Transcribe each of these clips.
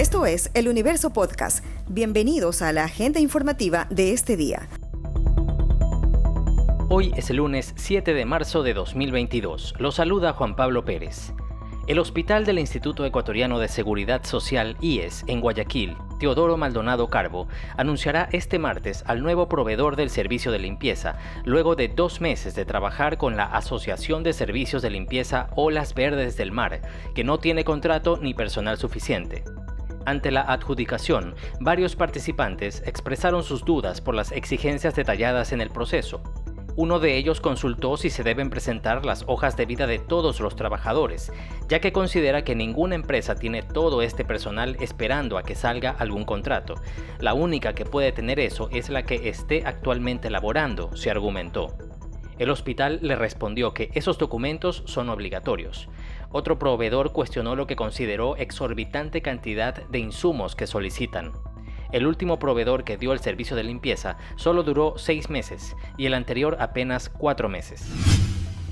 Esto es El Universo Podcast. Bienvenidos a la agenda informativa de este día. Hoy es el lunes 7 de marzo de 2022. Lo saluda Juan Pablo Pérez. El Hospital del Instituto Ecuatoriano de Seguridad Social, IES, en Guayaquil, Teodoro Maldonado Carbo, anunciará este martes al nuevo proveedor del servicio de limpieza, luego de dos meses de trabajar con la Asociación de Servicios de Limpieza Olas Verdes del Mar, que no tiene contrato ni personal suficiente. Ante la adjudicación, varios participantes expresaron sus dudas por las exigencias detalladas en el proceso. Uno de ellos consultó si se deben presentar las hojas de vida de todos los trabajadores, ya que considera que ninguna empresa tiene todo este personal esperando a que salga algún contrato. La única que puede tener eso es la que esté actualmente laborando, se argumentó. El hospital le respondió que esos documentos son obligatorios. Otro proveedor cuestionó lo que consideró exorbitante cantidad de insumos que solicitan. El último proveedor que dio el servicio de limpieza solo duró seis meses y el anterior apenas cuatro meses.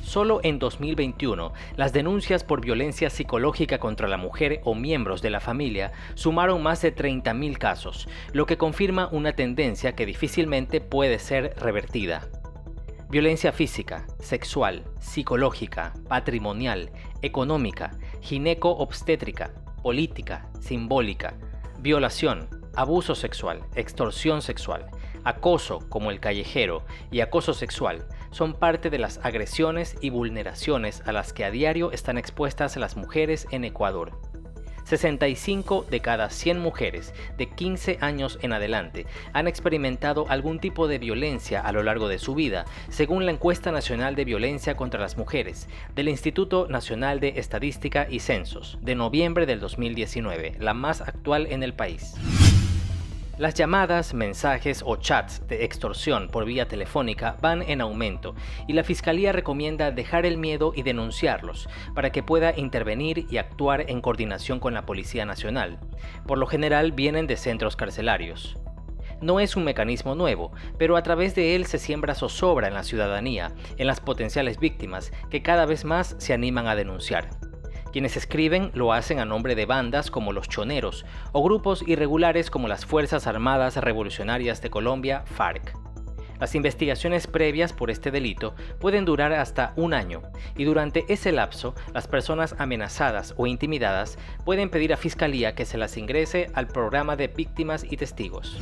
Solo en 2021, las denuncias por violencia psicológica contra la mujer o miembros de la familia sumaron más de 30.000 casos, lo que confirma una tendencia que difícilmente puede ser revertida. Violencia física, sexual, psicológica, patrimonial, económica, gineco-obstétrica, política, simbólica, violación, abuso sexual, extorsión sexual, acoso como el callejero y acoso sexual son parte de las agresiones y vulneraciones a las que a diario están expuestas las mujeres en Ecuador. 65 de cada 100 mujeres de 15 años en adelante han experimentado algún tipo de violencia a lo largo de su vida, según la encuesta nacional de violencia contra las mujeres del Instituto Nacional de Estadística y Censos de noviembre del 2019, la más actual en el país. Las llamadas, mensajes o chats de extorsión por vía telefónica van en aumento y la Fiscalía recomienda dejar el miedo y denunciarlos para que pueda intervenir y actuar en coordinación con la Policía Nacional. Por lo general vienen de centros carcelarios. No es un mecanismo nuevo, pero a través de él se siembra zozobra en la ciudadanía, en las potenciales víctimas, que cada vez más se animan a denunciar. Quienes escriben lo hacen a nombre de bandas como los Choneros o grupos irregulares como las Fuerzas Armadas Revolucionarias de Colombia, FARC. Las investigaciones previas por este delito pueden durar hasta un año y durante ese lapso las personas amenazadas o intimidadas pueden pedir a Fiscalía que se las ingrese al programa de víctimas y testigos.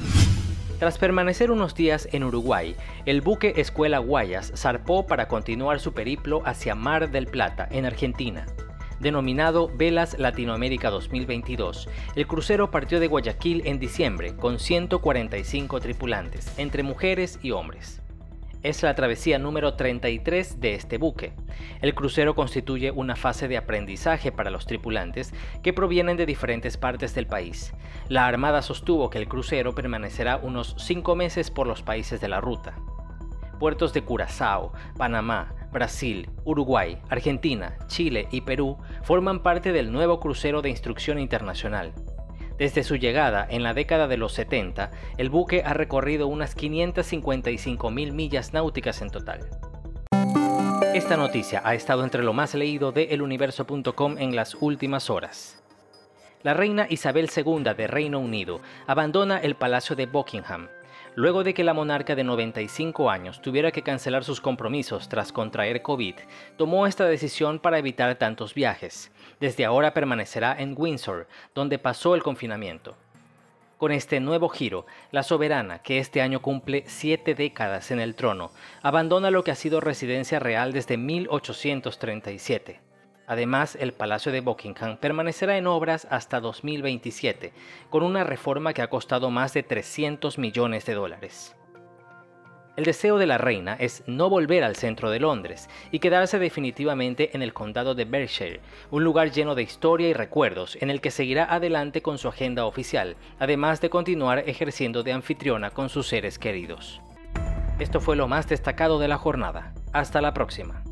Tras permanecer unos días en Uruguay, el buque Escuela Guayas zarpó para continuar su periplo hacia Mar del Plata, en Argentina denominado Velas Latinoamérica 2022. El crucero partió de Guayaquil en diciembre con 145 tripulantes, entre mujeres y hombres. Es la travesía número 33 de este buque. El crucero constituye una fase de aprendizaje para los tripulantes que provienen de diferentes partes del país. La Armada sostuvo que el crucero permanecerá unos cinco meses por los países de la ruta. Puertos de Curazao, Panamá, Brasil, Uruguay, Argentina, Chile y Perú forman parte del nuevo crucero de instrucción internacional. Desde su llegada en la década de los 70, el buque ha recorrido unas 555.000 millas náuticas en total. Esta noticia ha estado entre lo más leído de eluniverso.com en las últimas horas. La reina Isabel II de Reino Unido abandona el Palacio de Buckingham Luego de que la monarca de 95 años tuviera que cancelar sus compromisos tras contraer COVID, tomó esta decisión para evitar tantos viajes. Desde ahora permanecerá en Windsor, donde pasó el confinamiento. Con este nuevo giro, la soberana, que este año cumple siete décadas en el trono, abandona lo que ha sido residencia real desde 1837. Además, el Palacio de Buckingham permanecerá en obras hasta 2027, con una reforma que ha costado más de 300 millones de dólares. El deseo de la reina es no volver al centro de Londres y quedarse definitivamente en el condado de Berkshire, un lugar lleno de historia y recuerdos en el que seguirá adelante con su agenda oficial, además de continuar ejerciendo de anfitriona con sus seres queridos. Esto fue lo más destacado de la jornada. Hasta la próxima.